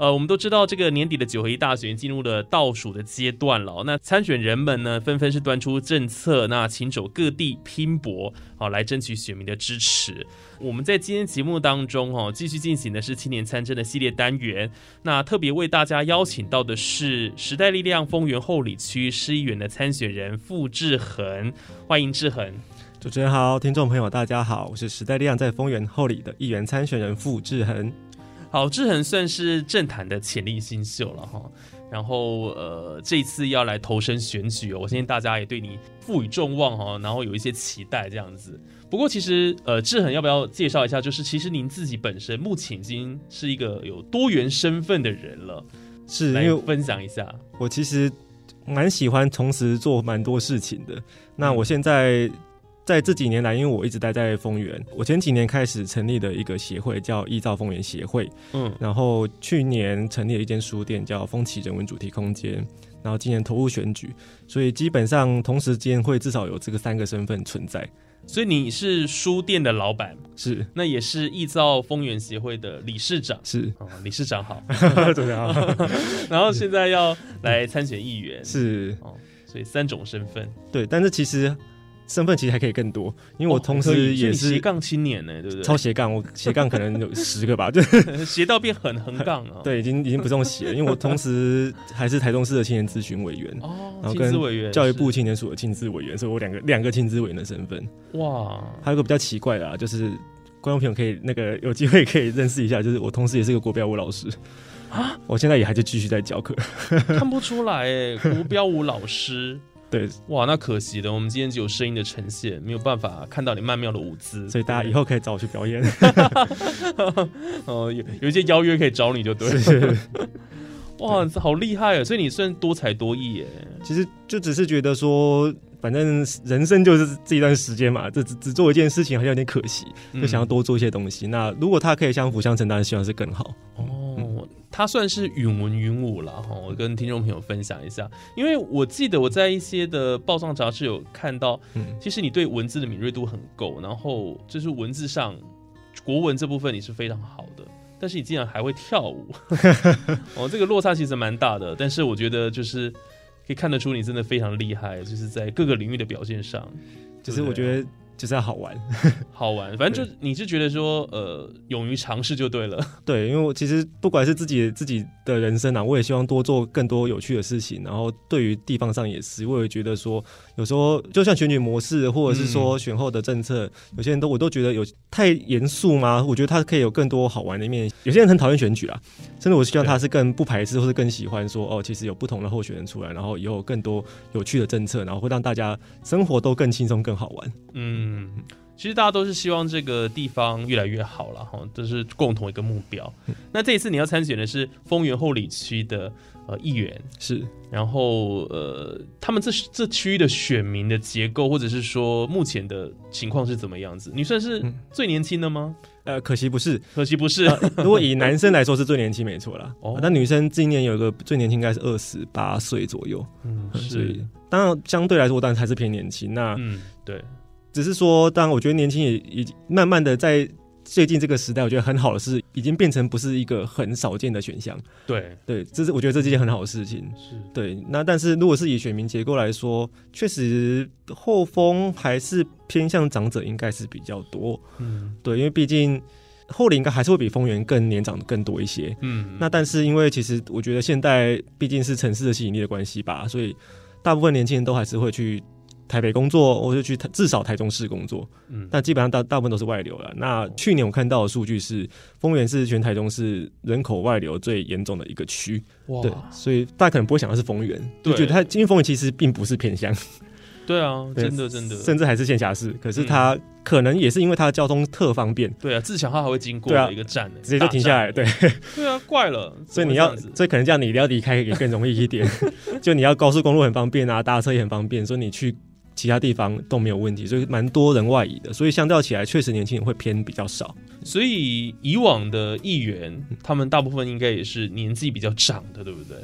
呃，我们都知道这个年底的九合一大选进入了倒数的阶段了。那参选人们呢，纷纷是端出政策，那请走各地拼搏，好来争取选民的支持。我们在今天节目当中，哦，继续进行的是青年参政的系列单元。那特别为大家邀请到的是时代力量丰原后里区市议员的参选人傅志恒，欢迎志恒。主持人好，听众朋友大家好，我是时代力量在丰原后里的议员参选人傅志恒。好，志恒算是政坛的潜力新秀了哈。然后呃，这次要来投身选举，我相信大家也对你赋予众望哈，然后有一些期待这样子。不过其实呃，志恒要不要介绍一下？就是其实您自己本身目前已经是一个有多元身份的人了，是来分享一下。我其实蛮喜欢同时做蛮多事情的。那我现在。在这几年来，因为我一直待在丰原，我前几年开始成立的一个协会叫“依照丰原协会”，嗯，然后去年成立了一间书店叫“风起人文主题空间”，然后今年投入选举，所以基本上同时间会至少有这个三个身份存在。所以你是书店的老板，是。那也是易造丰原协会的理事长，是。哦理事长好，怎么样？然后现在要来参选议员，是。哦，所以三种身份，对，但是其实。身份其实还可以更多，因为我同时也是斜杠青年呢，对不对？超斜杠，我 斜杠可能有十个吧，就 斜到变很横杠了。对，已经已经不用斜，因为我同时还是台中市的青年咨询委员哦，然后跟委员教育部青年署的亲自委员，所以我两个两个亲自委员的身份。哇，还有个比较奇怪的，啊，就是观众朋友可以那个有机会可以认识一下，就是我同时也是个国标舞老师啊，我现在也还是继续在教课，看不出来哎，国标舞老师。对，哇，那可惜了，我们今天只有声音的呈现，没有办法看到你曼妙的舞姿，所以大家以后可以找我去表演。哦，有有一些邀约可以找你就对。哇，好厉害啊！所以你算多才多艺耶。其实就只是觉得说，反正人生就是这一段时间嘛，这只只做一件事情好像有点可惜，就想要多做一些东西。那如果他可以相辅相成，当然希望是更好。哦。他算是允文云武了哈，我跟听众朋友分享一下，因为我记得我在一些的报上杂志有看到，其实你对文字的敏锐度很够，然后就是文字上国文这部分你是非常好的，但是你竟然还会跳舞，哦，这个落差其实蛮大的，但是我觉得就是可以看得出你真的非常厉害，就是在各个领域的表现上，就是我觉得。就是要好玩，好玩，反正就你是觉得说，呃，勇于尝试就对了。对，因为我其实不管是自己自己的人生啊，我也希望多做更多有趣的事情。然后对于地方上也是，我也觉得说，有时候就像选举模式，或者是说选后的政策，有些人都我都觉得有太严肃吗？我觉得他可以有更多好玩的一面。有些人很讨厌选举啊，甚至我希望他是更不排斥，或是更喜欢说，哦，其实有不同的候选人出来，然后以后更多有趣的政策，然后会让大家生活都更轻松、更好玩。嗯。嗯，其实大家都是希望这个地方越来越好了哈，这是共同一个目标。那这一次你要参选的是丰原后里区的呃议员，是，然后呃，他们这这区域的选民的结构，或者是说目前的情况是怎么样子？你算是最年轻的吗？呃，可惜不是，可惜不是。如果以男生来说是最年轻，没错啦。哦，那女生今年有一个最年轻，应该是二十八岁左右。嗯，是。当然相对来说，当然还是偏年轻。那嗯，对。只是说，当然，我觉得年轻也已经慢慢的在最近这个时代，我觉得很好的是，已经变成不是一个很少见的选项。对对，这是我觉得这是一件很好的事情。是对。那但是如果是以选民结构来说，确实后风还是偏向长者应该是比较多。嗯，对，因为毕竟后林应该还是会比丰原更年长的更多一些。嗯，那但是因为其实我觉得现在毕竟是城市的吸引力的关系吧，所以大部分年轻人都还是会去台北工作，我就去台至少台中市工作。嗯但基本上大大部分都是外流了。那去年我看到的数据是，丰原是全台中市人口外流最严重的一个区。哇对，所以大家可能不会想到是丰原，就对觉得它因为丰原其实并不是偏乡，对啊，对真的真的，甚至还是县辖市。可是嗯它可能也是因为它的交通特方便，对啊，自强号还会经过一个站呢，直接就停下来。对，对啊，怪了，所以你要所以可能这样你一定要离开也更容易一点。就你要高速公路很方便啊，搭车也很方便，所以你去其他地方都没有问题。所以蛮多人外移的，所以相较起来，确实年轻人会偏比较少。所以以往的议员，他们大部分应该也是年纪比较长的，对不对？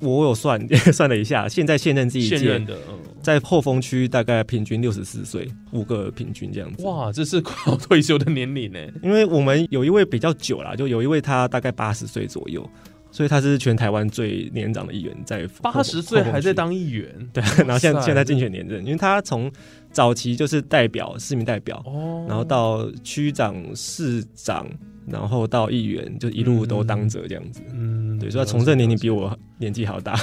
我有算 算了一下，现在现任这一届现任的，嗯，在后丰区大概平均六十四岁，五个平均这样子。哇，这是快要退休的年龄呢。因为我们有一位比较久啦，就有一位他大概八十岁左右，所以他是全台湾最年长的议员，在八十岁还在当议员，对，然后现在现在竞选连任，因为他从早期就是代表市民代表，哦，然后到区长、市长，然后到议员，就一路都当着这样子。嗯，对，所以他从政年龄比我年纪还要大。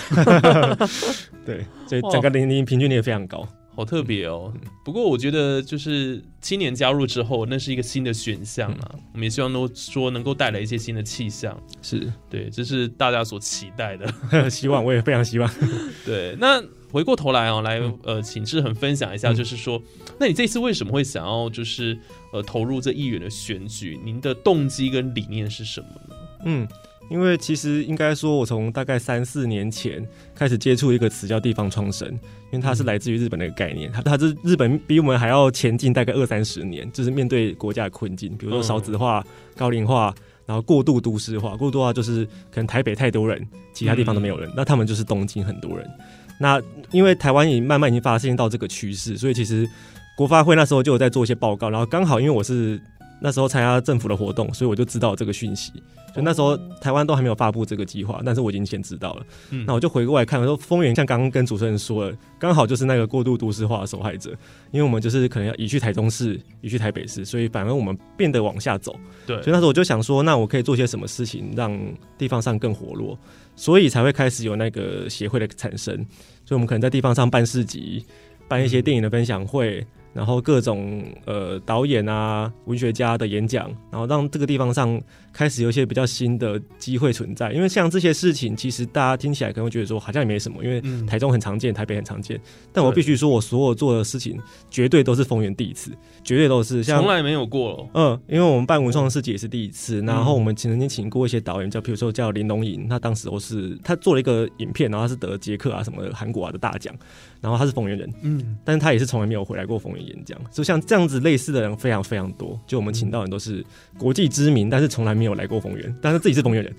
对，所以整个年龄平均也非常高。好特别哦。嗯不过我觉得就是青年加入之后，那是一个新的选项啊。嗯我们也希望都说能够带来一些新的气象，是，对，这是大家所期待的。希望我也非常希望。对，那回过头来哦，来嗯呃，请志恒分享一下，嗯就是说，那你这次为什么会想要就是呃投入这议员的选举？您的动机跟理念是什么呢？嗯，因为其实应该说，我从大概三四年前开始接触一个词叫地方创生，因为它是来自于日本的一个概念，它它是日本比我们还要前进大概二三十年，就是面对国家的困境，比如说少子化、高龄化。然后过度都市化，过度化就是可能台北太多人，其他地方都没有人，那他们就是东京很多人。那因为台湾也慢慢已经发现到这个趋势，所以其实国发会那时候就有在做一些报告，然后刚好因为我是那时候参加政府的活动，所以我就知道这个讯息。就那时候台湾都还没有发布这个计划，但是我已经先知道了。嗯那我就回过来看，我说丰原像刚刚跟主持人说了，刚好就是那个过度都市化的受害者，因为我们就是可能要移去台中市，移去台北市，所以反而我们变得往下走。对所以那时候我就想说，那我可以做些什么事情让地方上更活络，所以才会开始有那个协会的产生。所以我们可能在地方上办市集，办一些电影的分享会，然后各种呃导演啊、文学家的演讲，然后让这个地方上开始有一些比较新的机会存在。因为像这些事情，其实大家听起来可能会觉得说好像也没什么，因为嗯台中很常见，台北很常见。但我必须说，我所有做的事情绝对都是丰原第一次，绝对都是像从来没有过哦。嗯，因为我们办文创世纪也是第一次，然后我们曾经请过一些导演，叫比如说叫林龙颖，他当时我是他做了一个影片，然后他是得捷克啊什么的韩国啊的大奖，然后他是丰原人，嗯，但是他也是从来没有回来过丰原演讲，就像这样子类似的人非常非常多，就我们请到的人都是国际知名，但是从来没有来过丰原，但是自己是丰原人，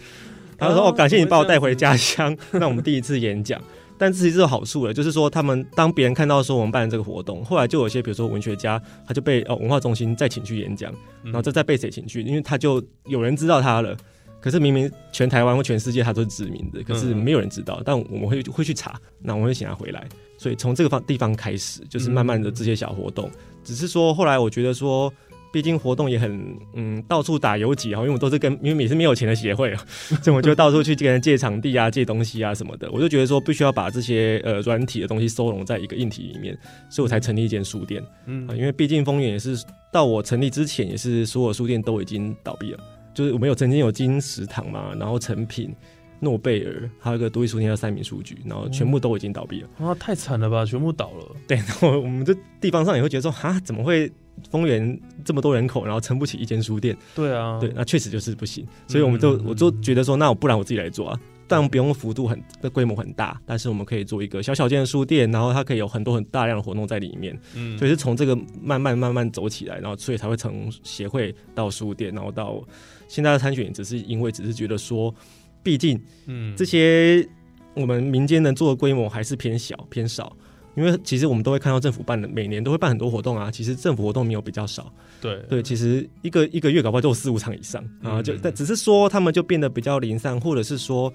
他就说哦哦，感谢你把我带回家乡，让我们第一次演讲。但其实是有好处的，就是说他们当别人看到说我们办这个活动，后来就有些比如说文学家，他就被哦文化中心再请去演讲，然后这再被谁请去？因为他就有人知道他了。可是明明全台湾或全世界它都是知名的，可是没有人知道。但我们会会去查，那我们会请他回来。所以从这个方地方开始，就是慢慢的这些小活动。只是说后来我觉得说，毕竟活动也很嗯到处打游击啊，因为我都是跟因为你是没有钱的协会啊，所以我就到处去跟人借场地啊、借东西啊什么的。我就觉得说必须要把这些呃软体的东西收拢在一个硬体里面，所以我才成立一间书店。嗯啊，因为毕竟丰原也是到我成立之前，也是所有书店都已经倒闭了。就是我们有曾经有金石堂嘛，然后成品、诺贝尔，还有一个独立书店叫三民书局，然后全部都已经倒闭了。啊，太惨了吧，全部倒了。对，然后我们这地方上也会觉得说，啊，怎么会丰原这么多人口，然后撑不起一间书店？对啊，对，那确实就是不行。所以我们就嗯我就觉得说，那我不然我自己来做啊。但不用幅度很的规模很大，但是我们可以做一个小小间的书店，然后它可以有很多很大量的活动在里面。嗯，所以是从这个慢慢慢慢走起来，然后所以才会从协会到书店，然后到现在的参选，只是因为只是觉得说，毕竟嗯这些我们民间能做的规模还是偏小偏少。因为其实我们都会看到政府办的，每年都会办很多活动啊。其实政府活动没有比较少，对对，其实一个一个月搞不好就有四五场以上啊，就嗯但只是说他们就变得比较零散，或者是说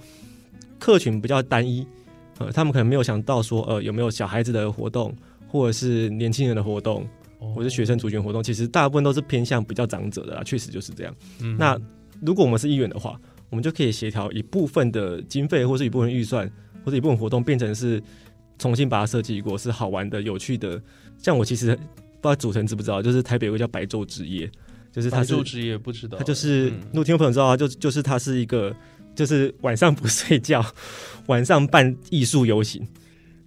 客群比较单一，呃，他们可能没有想到说呃有没有小孩子的活动，或者是年轻人的活动，哦或者学生族群活动，其实大部分都是偏向比较长者的啦，确实就是这样。嗯那如果我们是议员的话，我们就可以协调一部分的经费，或是一部分预算，或者一部分活动，变成是重新把它设计过，是好玩的、有趣的。像我其实不知道主持人知不知道，就是台北有个叫白昼之夜，就是他是白昼之夜不知道，他就是，嗯如果听众朋友知道，啊就就是它是一个，就是晚上不睡觉，晚上办艺术游行，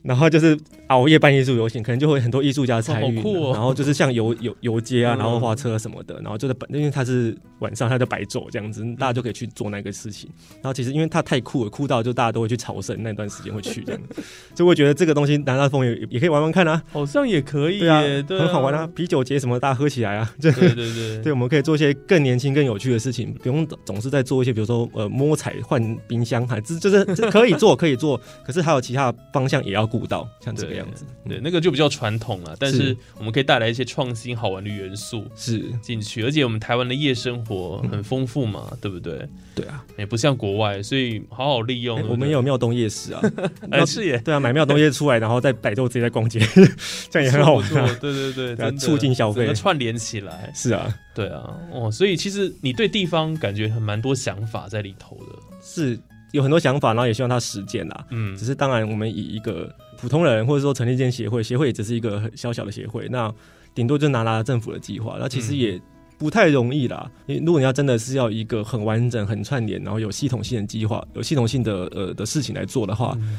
然后就是熬夜办艺术游行，可能就会很多艺术家参与，然后就是像游游游街啊，嗯。然后花车什么的，然后就是因为它是晚上，它就白昼这样子，大家就可以去做那个事情。然后其实因为它太酷了，酷到就大家都会去朝圣，那段时间会去这样，所以我觉得这个东西南大风也也可以玩玩看啊，好像也可以对很好玩啊，，啤酒节什么大家喝起来啊，这 对对对对，我们可以做一些更年轻、更有趣的事情，不用总是在做一些，比如说呃摸彩换冰箱，还这就是这可以做，可以做，可是还有其他方向也要顾到，像这个样子。对，嗯那个就比较传统了，但是是我们可以带来一些创新好玩的元素是，进去，而且我们台湾的夜生活嗯很丰富嘛，对不对？对啊，也不像国外，所以好好利用。我们也有庙东夜市啊，哎是耶，对啊，买庙东夜出来，然后在百度直接在逛街，这样也很好玩啊。对对对，促进消费串联起来。是啊，对啊，哦，所以其实你对地方感觉很蛮多想法在里头的。是有很多想法，然后也希望他实践啦。嗯只是当然，我们以一个普通人或者说成立一间协会，协会也只是一个很小小的协会，那顶多就拿拿政府的计划，那其实嗯也不太容易啦。因为如果你要真的是要一个很完整、很串联，然后有系统性的计划、有系统性的呃的事情来做的话，嗯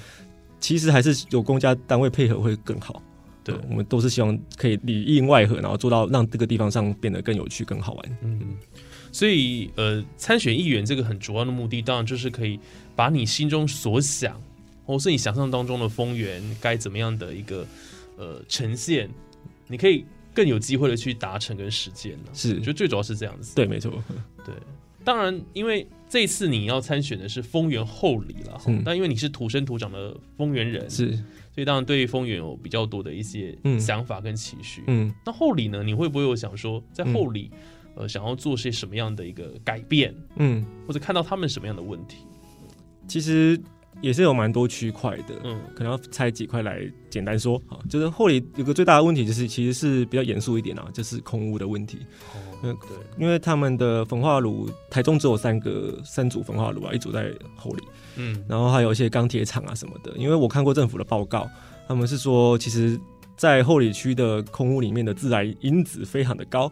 其实还是有公家单位配合会更好。对我们都是希望可以里应外合，然后做到让这个地方上变得更有趣、更好玩。嗯，所以呃，参选议员这个很主要的目的，当然就是可以把你心中所想，或是你想象当中的丰原该怎么样的一个呃呈现，你可以更有机会的去达成跟实践呢。是我觉得最主要是这样子。对，没错，对，当然，因为这次你要参选的是丰原后里了，嗯但因为你是土生土长的丰原人，是，所以当然对丰原有比较多的一些嗯想法跟期许。嗯。那后里呢？你会不会有想说，在后里，呃，想要做些什么样的一个改变，嗯，或者看到他们什么样的问题？其实也是有蛮多区块的，嗯可能要拆几块来简单说啊。就是后里有个最大的问题，就是其实是比较严肃一点啊，就是空屋的问题。哦，嗯对，因为他们的焚化炉，台中只有三个三组焚化炉啊，一组在后里，嗯然后还有一些钢铁厂啊什么的。因为我看过政府的报告，他们是说，其实，在后里区的空屋里面的致癌因子非常的高，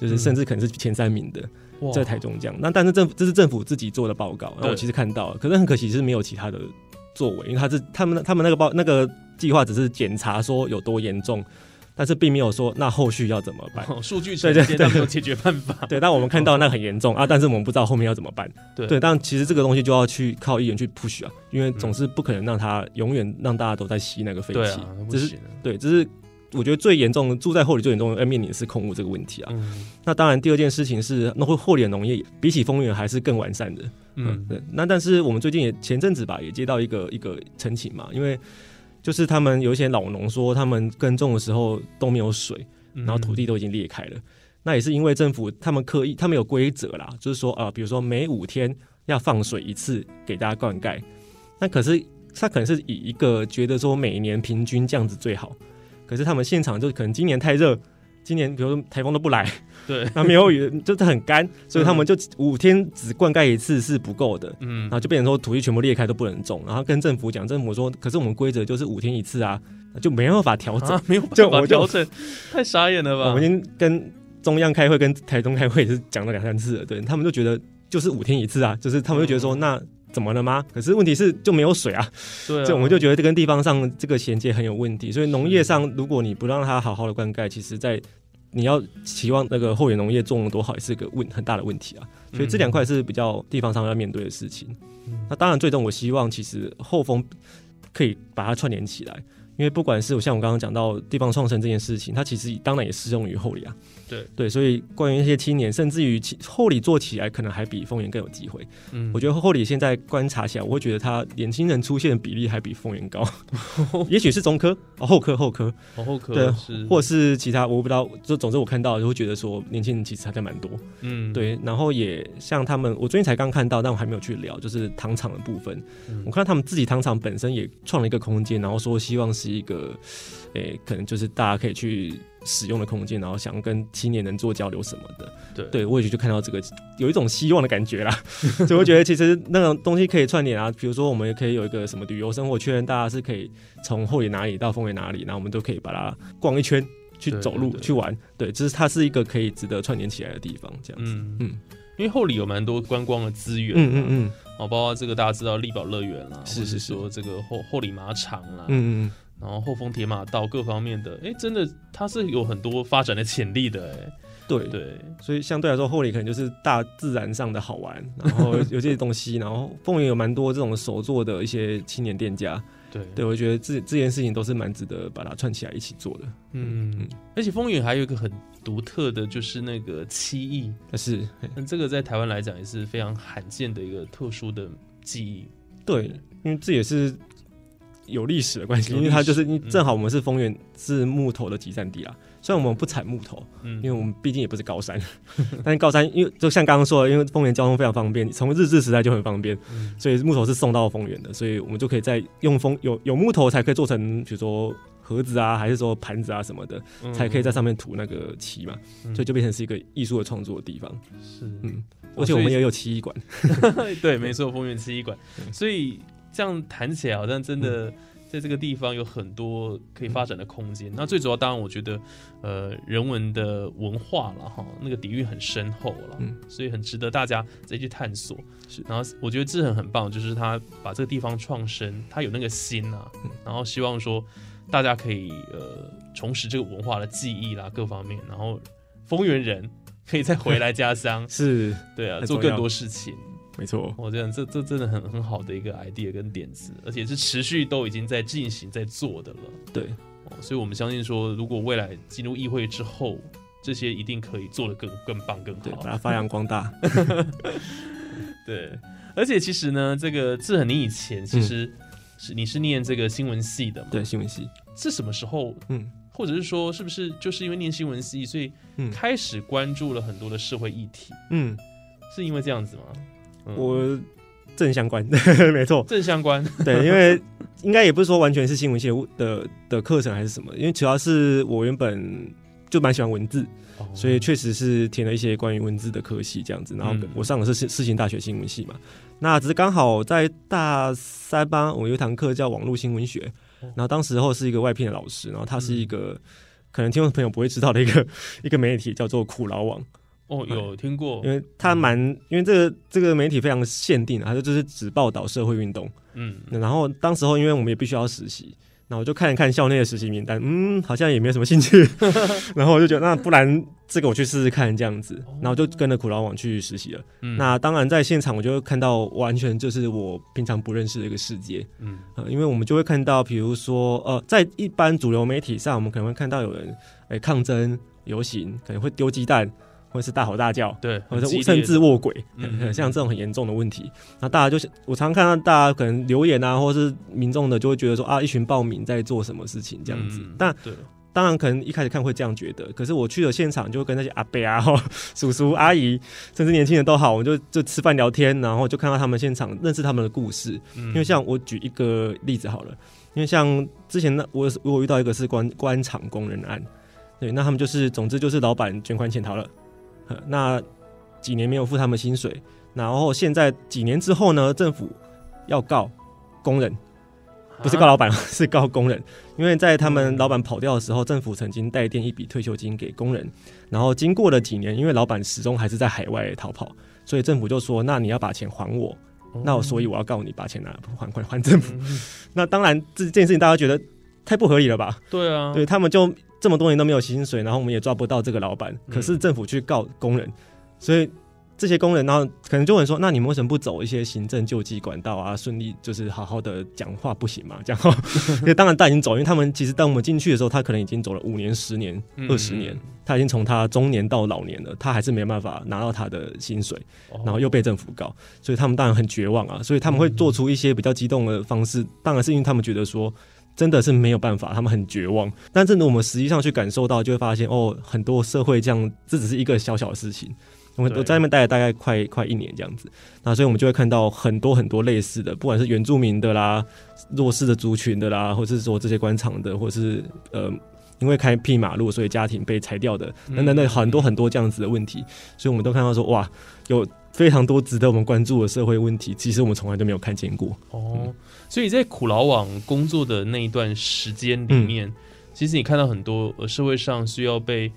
就是嗯甚至可能是前三名的。哇在台中这样。那但是政府这是政府自己做的报告，那我其实看到了，可是很可惜是没有其他的作为，因为他是他们他们那个报那个计划只是检查说有多严重，但是并没有说那后续要怎么办。哦数据对对对没有解决办法。对，但我们看到那很严重啊，但是我们不知道后面要怎么办。对对，但其实这个东西就要去靠议员去 push 啊，因为总是不可能让他永远让大家都在吸那个废气对啊，，不这是。对，这是我觉得最严重的住在后里最严重的要面临的是空屋这个问题啊。嗯那当然，第二件事情是，那会后里的农业比起丰原还是更完善的。嗯对。那但是我们最近也前阵子吧，也接到一个一个申请嘛，因为就是他们有一些老农说，他们耕种的时候都没有水，嗯然后土地都已经裂开了。那也是因为政府他们刻意，他们有规则啦，就是说啊、比如说每五天要放水一次给大家灌溉。那可是他可能是以一个觉得说每年平均这样子最好，可是他们现场就可能今年太热，今年比如说台风都不来，对，那没有雨，就是很干，所以他们就五天只灌溉一次是不够的，嗯。然后就变成说土地全部裂开都不能种，然后跟政府讲，政府说，可是我们规则就是五天一次啊，就没办法调整。啊，没有办法 调整，太傻眼了吧？我们已经跟中央开会，跟台中开会也是讲了两三次了，对他们就觉得就是五天一次啊，就是他们就觉得说、那怎么了吗？可是问题是就没有水啊，对啊，这我们就觉得这跟地方上这个衔接很有问题，所以农业上如果你不让它好好的灌溉，其实在你要期望那个后援农业种的多好，也是个问很大的问题啊。所以这两块是比较地方上要面对的事情。嗯那当然，最终我希望其实后风可以把它串联起来，因为不管是我像我刚刚讲到地方创生这件事情，它其实当然也适用于后里啊。对对，所以关于那些青年，甚至于其后里做起来，可能还比丰原更有机会。嗯我觉得后里现在观察起来，我会觉得他年轻人出现的比例还比丰原高，也许是中科、哦、后科、后科，哦后科对是，或是其他，我不知道。就总之我看到就会觉得说，年轻人其实还在蛮多。嗯，对，然后也像他们，我最近才刚看到，但我还没有去聊，就是糖厂的部分。嗯我看到他们自己糖厂本身也创了一个空间，然后说希望是是一个，诶、可能就是大家可以去使用的空间，然后想跟青年人做交流什么的。对。对我也就看到这个有一种希望的感觉啦，所以我觉得其实那种东西可以串联啊，比如说我们也可以有一个什么旅游生活圈，大家是可以从后野哪里到丰原哪里，然后我们都可以把它逛一圈。去走路去玩，对，这是它是一个可以值得串联起来的地方，这样。子。嗯。嗯。因为后里有蛮多观光的资源，嗯嗯嗯。哦，包括这个大家知道力宝乐园啦，或者是。是是说这个后后里马场啦，嗯嗯然后后丰铁马道各方面的，哎，真的它是有很多发展的潜力的，哎，对对，所以相对来说，后里可能就是大自然上的好玩，然后有这些东西，然后凤园有蛮多这种手作的一些青年店家，对。对我觉得这这件事情都是蛮值得把它串起来一起做的。嗯嗯，而且丰原还有一个很独特的，就是那个漆艺，但是那这个在台湾来讲也是非常罕见的一个特殊的技艺。对，因为这也是有历史的关系，因为它就是正好我们是丰原是木头的集散地啦。虽然我们不产木头，嗯。因为我们毕竟也不是高山，但是高山因为就像刚刚说的，因为丰原交通非常方便，从日治时代就很方便，嗯。所以木头是送到丰原的，所以我们就可以在用风有有木头才可以做成，比如说盒子啊，还是说盘子啊什么的，嗯。才可以在上面涂那个漆嘛，嗯。所以就变成是一个艺术的创作的地方。是。嗯，而且我们也有漆艺馆，对，没错，丰原漆艺馆。所以这样谈起来，好像真嗯。的在这个地方有很多可以发展的空间。那最主要，当然我觉得，呃，人文的文化了哈，那个底蕴很深厚了，嗯。所以很值得大家再去探索。是。然后我觉得志恒很棒，就是他把这个地方创生，他有那个心啊，嗯。然后希望说大家可以呃重拾这个文化的记忆啦，各方面，然后丰原人可以再回来家乡，是。对啊，做更多事情。没错，我这样，这这真的很很好的一个 idea 跟点子，而且是持续都已经在进行在做的了。对，哦，所以我们相信说，如果未来进入议会之后，这些一定可以做得更更棒更对，好把。它发扬光大。对，而且其实呢，这个志恒，你以前其实是、你是念这个新闻系的嘛？对，新闻系，是什么时候？嗯或者是说，是不是就是因为念新闻系，所以嗯开始关注了很多的社会议题？嗯，是因为这样子吗？嗯。我正相关，没错，正相关，对，因为应该也不是说完全是新闻系的的课程还是什么，因为主要是我原本就蛮喜欢文字，哦。所以确实是填了一些关于文字的科系这样子。然后嗯。我上的是世世新大学新闻系嘛，那只是刚好在大三班，我有一堂课叫网络新闻学，哦。然后当时候是一个外聘的老师，然后他是一嗯。个。可能听众朋友不会知道的一个 一个媒体叫做苦劳网，哦，有听过。因，为他蛮因为这个这个媒体非常限定，它就是只报道社会运动，嗯，然后当时候因为我们也必须要实习，然后我就看一看校内的实习名单，嗯，好像也没有什么兴趣，然后我就觉得那不然这个我去试试看这样子，然后就跟着苦劳网去实习了。嗯。那当然在现场我就会看到完全就是我平常不认识的一个世界，嗯。呃，因为我们就会看到，比如说呃，在一般主流媒体上，我们可能会看到有人哎、抗争游行，可能会丢鸡蛋，或者是大吼大叫，对，或者很激烈甚至卧轨，像这种很严重的问题，那大家就是我常看到大家可能留言啊，或是民众的就会觉得说啊，一群暴民在做什么事情这样子。嗯但对，当然可能一开始看会这样觉得，可是我去了现场，就跟那些阿伯啊、叔叔阿姨，甚至年轻人都好，我就就吃饭聊天，然后就看到他们现场，认识他们的故事。因因为像我举一个例子好了，因为像之前呢，我我遇到一个是官官场工人案，对，那他们就是总之就是老板卷款潜逃了，呃那几年没有付他们薪水，然后现在几年之后呢，政府要告工人，不是告老板，是告工人，因为在他们老板跑掉的时候，政府曾经代垫一笔退休金给工人，然后经过了几年，因为老板始终还是在海外逃跑，所以政府就说，那你要把钱还我。那我所以我要告你把钱拿还还还政府。嗯 那当然这这件事情大家觉得太不合理了吧？对啊，对他们就这么多年都没有薪水，然后我们也抓不到这个老板，嗯可是政府去告工人，所以这些工人，然后可能就会说，那你们为什么不走一些行政救济管道啊？顺利就是好好的讲话不行吗？这样，因为当然他已经走，因为他们其实当我们进去的时候，他可能已经走了五年、十年、嗯二十年，他已经从他中年到老年了，他还是没办法拿到他的薪水。哦然后又被政府告，所以他们当然很绝望啊，所以他们会做出一些比较激动的方式，当然是因为他们觉得说真的是没有办法，他们很绝望。但真的我们实际上去感受到，就会发现哦，很多社会这样，这只是一个小小的事情，我们对我在那边待了大概快快一年这样子，那所以我们就会看到很多很多类似的，不管是原住民的啦、弱势的族群的啦，或者是说这些官场的，或者是呃。因为开辟马路，所以家庭被拆掉的，等等等很多很多这样子的问题，所以我们都看到说，哇，有非常多值得我们关注的社会问题，其实我们从来都没有看见过。哦，所以在苦劳网工作的那一段时间里面，其实你看到很多呃社会上需要被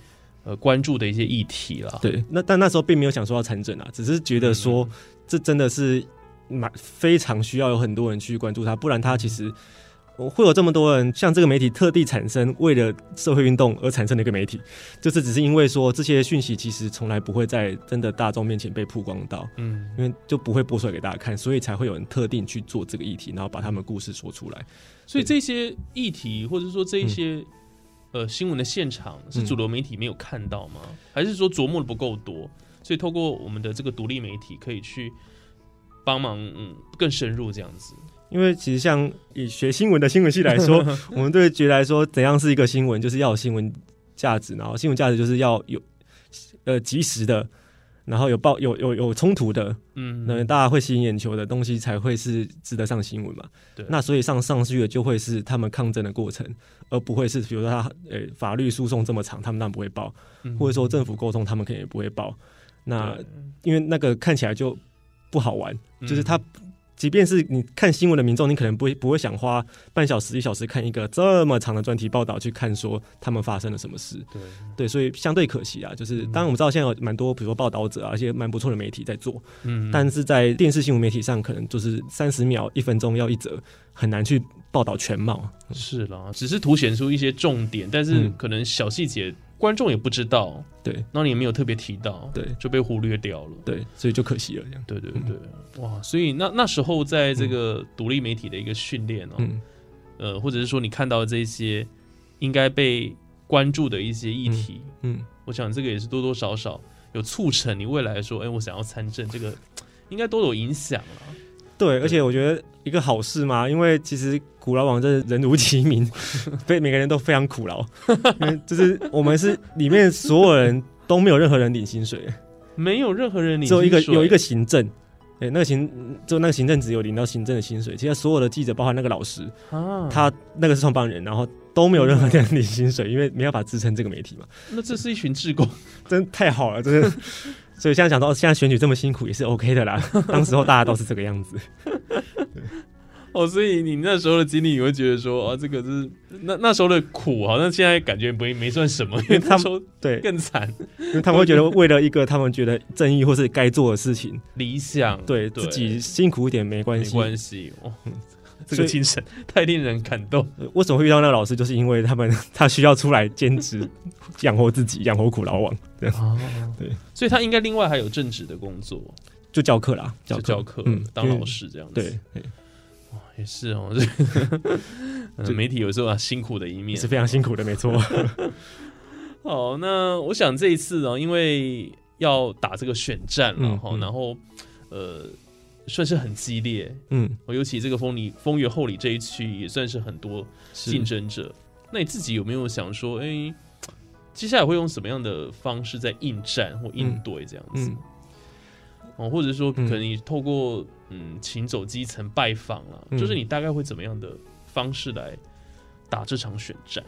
呃关注的一些议题啦。对，那但那时候并没有想说要参政啊，只是觉得说这真的是蛮非常需要有很多人去关注它，不然它其实。会有这么多人，像这个媒体特地产生为了社会运动而产生的一个媒体，就是只是因为说这些讯息其实从来不会在真的大众面前被曝光到，嗯，因为就不会播出来给大家看，所以才会有人特定去做这个议题，然后把他们故事说出来。所以这些议题或者说这一些、呃新闻的现场是主流媒体没有看到吗？还是说琢磨的不够多？所以透过我们的这个独立媒体可以去帮忙，嗯，更深入这样子。因为其实像以学新闻的新闻系来说，我们对觉得来说，怎样是一个新闻，就是要有新闻价值，然后新闻价值就是要有呃及时的，然后有报有有有冲突的，嗯，那大家会吸引眼球的东西才会是值得上新闻嘛。对。那所以上上去的就会是他们抗争的过程，而不会是比如说他呃法律诉讼这么长，他们当然不会报，嗯。或者说政府沟通，他们肯定也不会报。那因为那个看起来就不好玩，嗯。就是他，即便是你看新闻的民众，你可能不会不会想花半小时一小时看一个这么长的专题报道去看说他们发生了什么事，对，对，所以相对可惜啊。就是当然我们知道现在有蛮多比如说报道者啊，一些蛮不错的媒体在做，嗯，但是在电视新闻媒体上，可能就是三十秒、一分钟要一则，很难去报道全貌。是啦，只是凸显出一些重点，但是嗯可能小细节观众也不知道，对然后你也没有特别提到，对就被忽略掉了。对，所以就可惜了这样。对对对，哇！所以那那时候在这个独立媒体的一个训练哦，嗯呃，或者是说你看到这些应该被关注的一些议题，嗯，我想这个也是多多少少有促成你未来说，哎，我想要参政，这个应该都有影响啊。对，而且我觉得一个好事嘛，因为其实苦劳网真的人如其名，非每个人都非常苦劳，就是我们是里面所有人都没有任何人领薪水，没有任何人领只有一个有一个行政。对，那个行就那个行政只有领到行政的薪水，其他所有的记者，包括那个老师，啊，他那个是创办人，然后都没有任何人领薪水，因为没办法支撑这个媒体嘛。那这是一群志工，真太好了，真的。所以现在想到现在选举这么辛苦也是 OK 的啦。当时候大家都是这个样子，哦，所以你那时候的经历，你会觉得说，啊，这个是那那时候的苦，好像现在感觉没没算什么，因为他们对，更惨，因为他们会觉得为了一个他们觉得正义或是该做的事情，理想对自己辛苦一点没关系没系。关系哦。这个精神 太令人感动。呃为什么会遇到那个老师，就是因为他们 他需要出来兼职 养活自己，养活苦劳王，这样。哦，对，所以他应该另外还有正职的工作，就教课啦，就教课，嗯，当老师，师这样子。对，对。也是哦，媒体有时候啊辛苦的一面。是非常辛苦的，没错。好，那我想这一次呢，因为要打这个选战了哈，嗯嗯。然后呃，算是很激烈，嗯，尤其这个风里丰原后里这一区也算是很多竞争者。那你自己有没有想说，哎、接下来会用什么样的方式在应战或应对这样子？嗯。哦，或者说可嗯能你透过嗯请走基层拜访了，嗯。就是你大概会怎么样的方式来打这场选战？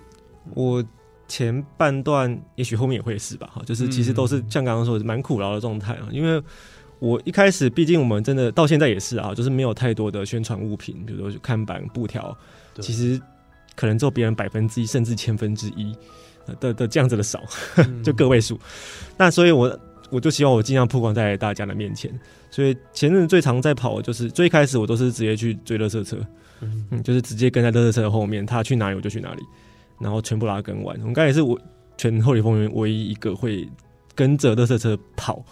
我前半段也许后面也会是吧，哈，就是其实都是像刚刚说的蛮苦劳的状态啊，因为我一开始毕竟我们真的到现在也是啊，就是没有太多的宣传物品，比如说看板、布条，其实可能只有别人百分之一甚至千分之一呃的的这样子的少，嗯就个位数。那所以我我就希望我尽量曝光在大家的面前。所以前阵子最常在跑就是最开始我都是直接去追乐色车，嗯嗯，就是直接跟在乐色车的后面，他去哪里我就去哪里，然后全部把它跟完。我们刚才也是我全后里风云唯一一个会跟着乐色车跑，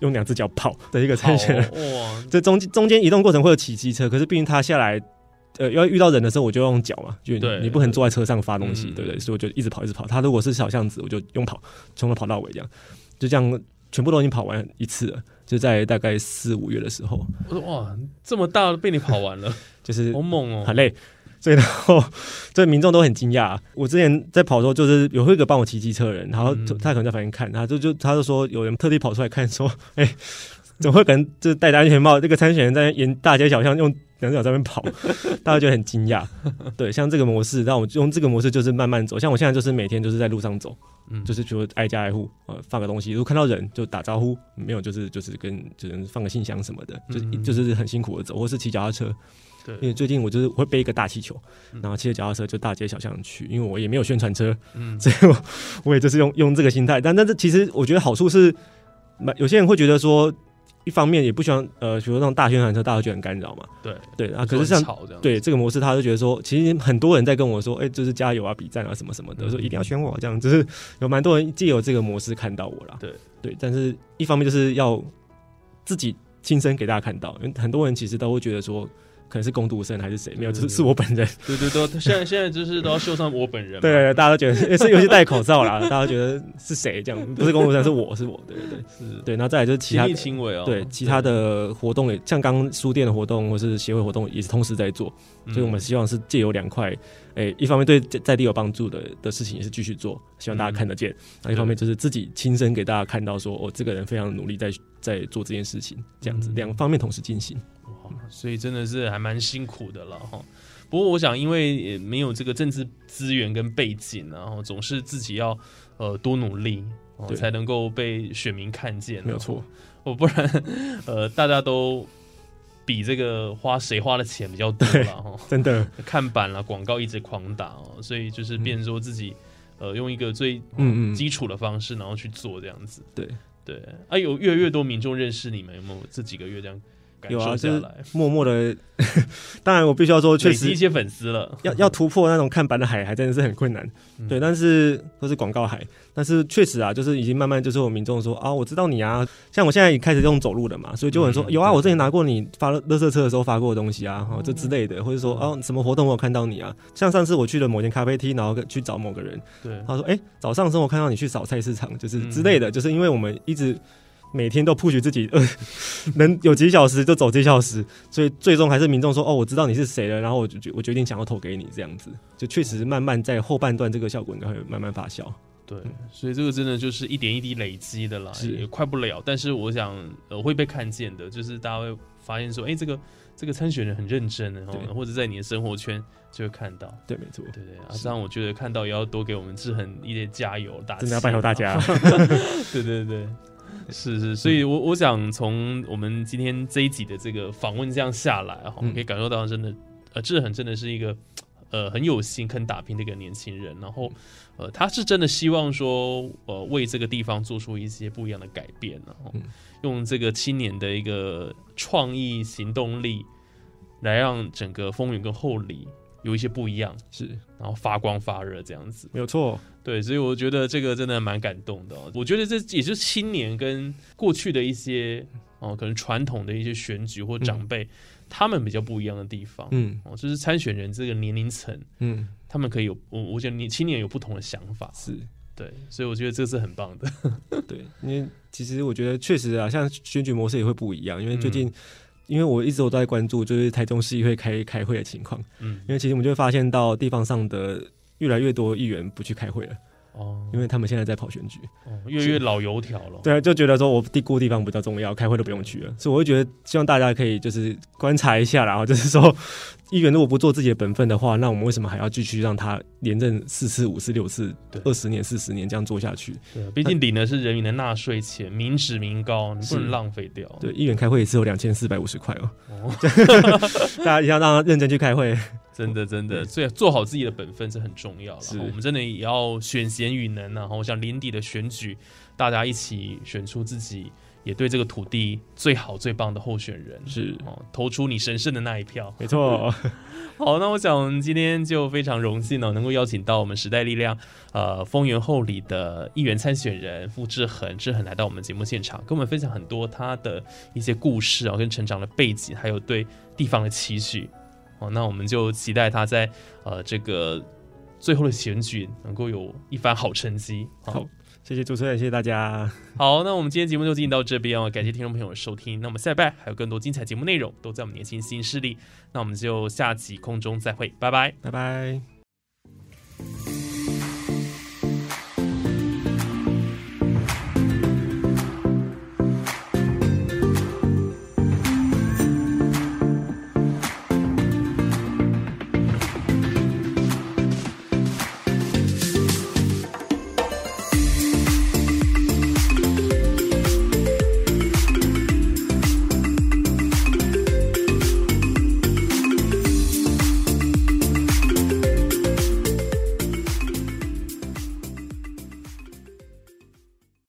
用两只脚跑的一个参选人。哇，这中中间移动过程会有骑机车，可是毕竟他下来，呃，要遇到人的时候，我就用脚嘛，就对你你不可能坐在车上发东西，嗯对不对？所以我就一直跑，一直跑。他如果是小巷子，我就用跑，从头跑到尾，这样就这样全部都已经跑完一次了。就在大概四五月的时候，我说哇，这么大被你跑完了，就是好猛哦！很累，所以然后这民众都很惊讶。我之前在跑的时候，就是有一个帮我骑机车的人，然后嗯他可能在旁边看，他就就他就说有人特地跑出来看，说，哎、怎么会可能就是戴着安全帽，这个参选人在沿大街小巷用两只脚在那边跑，大家觉得很惊讶。对，像这个模式，让我用这个模式就是慢慢走，像我现在就是每天就是在路上走，嗯就是比如挨家挨户呃放个东西，如果看到人就打招呼，没有就是就是跟就是放个信箱什么的，就、嗯就是很辛苦的走，或是骑脚踏车。因，为最近我就是会背一个大气球，嗯然后骑着脚踏车就大街小巷去，因为我也没有宣传车，嗯 所以我我也就是用用这个心态。但但是其实我觉得好处是，蛮有些人会觉得说，一方面也不喜欢呃，比如那种大宣传车，大家觉得很干扰嘛。对对啊，可是像对这个模式，他就觉得说，其实很多人在跟我说，哎、就是加油啊、比赞啊什么什么的，嗯说一定要选我，这样就是有蛮多人借由这个模式看到我啦。对对，但是一方面就是要自己亲身给大家看到，因为很多人其实都会觉得说。可能是攻读生还是谁？没有，就是是我本人。对对对，现在 现在就是都要秀上我本人嘛，对大家都觉得，是尤其戴口罩啦，大家都觉得是谁这样？不是公读生，是我是我，对对对 是对。然后再来就是其亲他力亲为哦，对其他的活动也像刚刚书店的活动或是协会活动也是同时在做，嗯，所以我们希望是借由两块，诶，一方面对在地有帮助的的事情也是继续做，希望大家看得见；，那、一方面就是自己亲身给大家看到说，我，这个人非常努力在在做这件事情，这样子嗯两方面同时进行。哇所以真的是还蛮辛苦的了哈。不过我想，因为也没有这个政治资源跟背景，然后总是自己要呃多努力，哦、才能够被选民看见。没有错，哦，不然呃大家都比这个花谁花的钱比较多了哈。真的，看板啦，广告一直狂打哦，所以就是变成说自己、呃用一个最嗯嗯基础的方式，然后去做这样子。对对啊，有越来越多民众认识你们，有没有这几个月这样感有啊，就是？默默的，当然我必须要说，确实一些粉丝了，要要突破那种看板的海，还真的是很困难。嗯对，但是都是广告海，但是确实啊，就是已经慢慢就是有民众说啊，我知道你啊，像我现在也开始用走路的嘛，所以就有人说、嗯有啊，我之前拿过你发乐色车的时候发过的东西啊，哦，这之类的，或者说啊什么活动我有看到你啊，像上次我去了某间咖啡厅，然后去找某个人，对，他说哎、早上的时候我看到你去扫菜市场，就是嗯之类的，就是因为我们一直。每天都 push 自己，呃，能有几小时就走几小时，所以最终还是民众说，哦，我知道你是谁了，然后我就决我决定想要投给你，这样子，就确实慢慢在后半段这个效果应该会慢慢发酵。对，所以这个真的就是一点一滴累积的啦，也快不了。但是我想，呃，会被看见的，就是大家会发现说，哎、这个这个参选人很认真的，哦对。或者在你的生活圈就会看到。对，没错，对对这样我觉得看到也要多给我们志恒一点加油大家，真的要拜托大家。对对 对，是是，所以我我想从我们今天这一集的这个访问这样下来哈，我们嗯。可以感受到真的，呃，志恒真的是一个呃很有心肯打拼的一个年轻人，然后呃他是真的希望说呃为这个地方做出一些不一样的改变，然后嗯。用这个青年的一个创意行动力来让整个风云跟后里有一些不一样，是然后发光发热这样子。没有错，对，所以我觉得这个真的蛮感动的哦、我觉得这也是青年跟过去的一些哦，可能传统的一些选举或长辈，他们比较不一样的地方。嗯哦，就是参选人这个年龄层，嗯，他们可以有我我觉得你青年有不同的想法，是对，所以我觉得这是很棒的。对，因为其实我觉得确实啊，像选举模式也会不一样，因为最嗯近。因为我一直都在关注，就是台中市议会开开会的情况。嗯因，为其实我们就会发现到地方上的越来越多议员不去开会了，哦，因为他们现在在跑选举。哦越来越老油条了。对啊，就觉得说我地固地方比较重要，开会都不用去了，所以我会觉得希望大家可以就是观察一下，然后就是说议员如果不做自己的本分的话，那我们为什么还要继续让他连任四次、五次、六次、二十年、四十年这样做下去？毕竟领的是人民的纳税钱，民脂民膏，你不能浪费掉。对，议员开会也只有两千四百五十块哦，哦，大家一定要让他认真去开会。真的真的，所以做好自己的本分是很重要了。是我们真的也要选贤与能啊！我想年底的选举，大家一起选出自己也对这个土地最好最棒的候选人，是哦，投出你神圣的那一票。没错，好，那我想今天就非常荣幸呢，能够邀请到我们时代力量呃丰原后里的议员参选人傅志恒，志恒来到我们节目现场，跟我们分享很多他的一些故事啊、跟成长的背景，还有对地方的期许。哦，那我们就期待他在呃这个最后的选举能够有一番好成绩。好，谢谢主持人，谢谢大家。好，那我们今天节目就进行到这边哦，感谢听众朋友的收听。那我们下礼拜还有更多精彩节目内容都在我们年轻新势力，那我们就下集空中再会，拜拜。拜拜。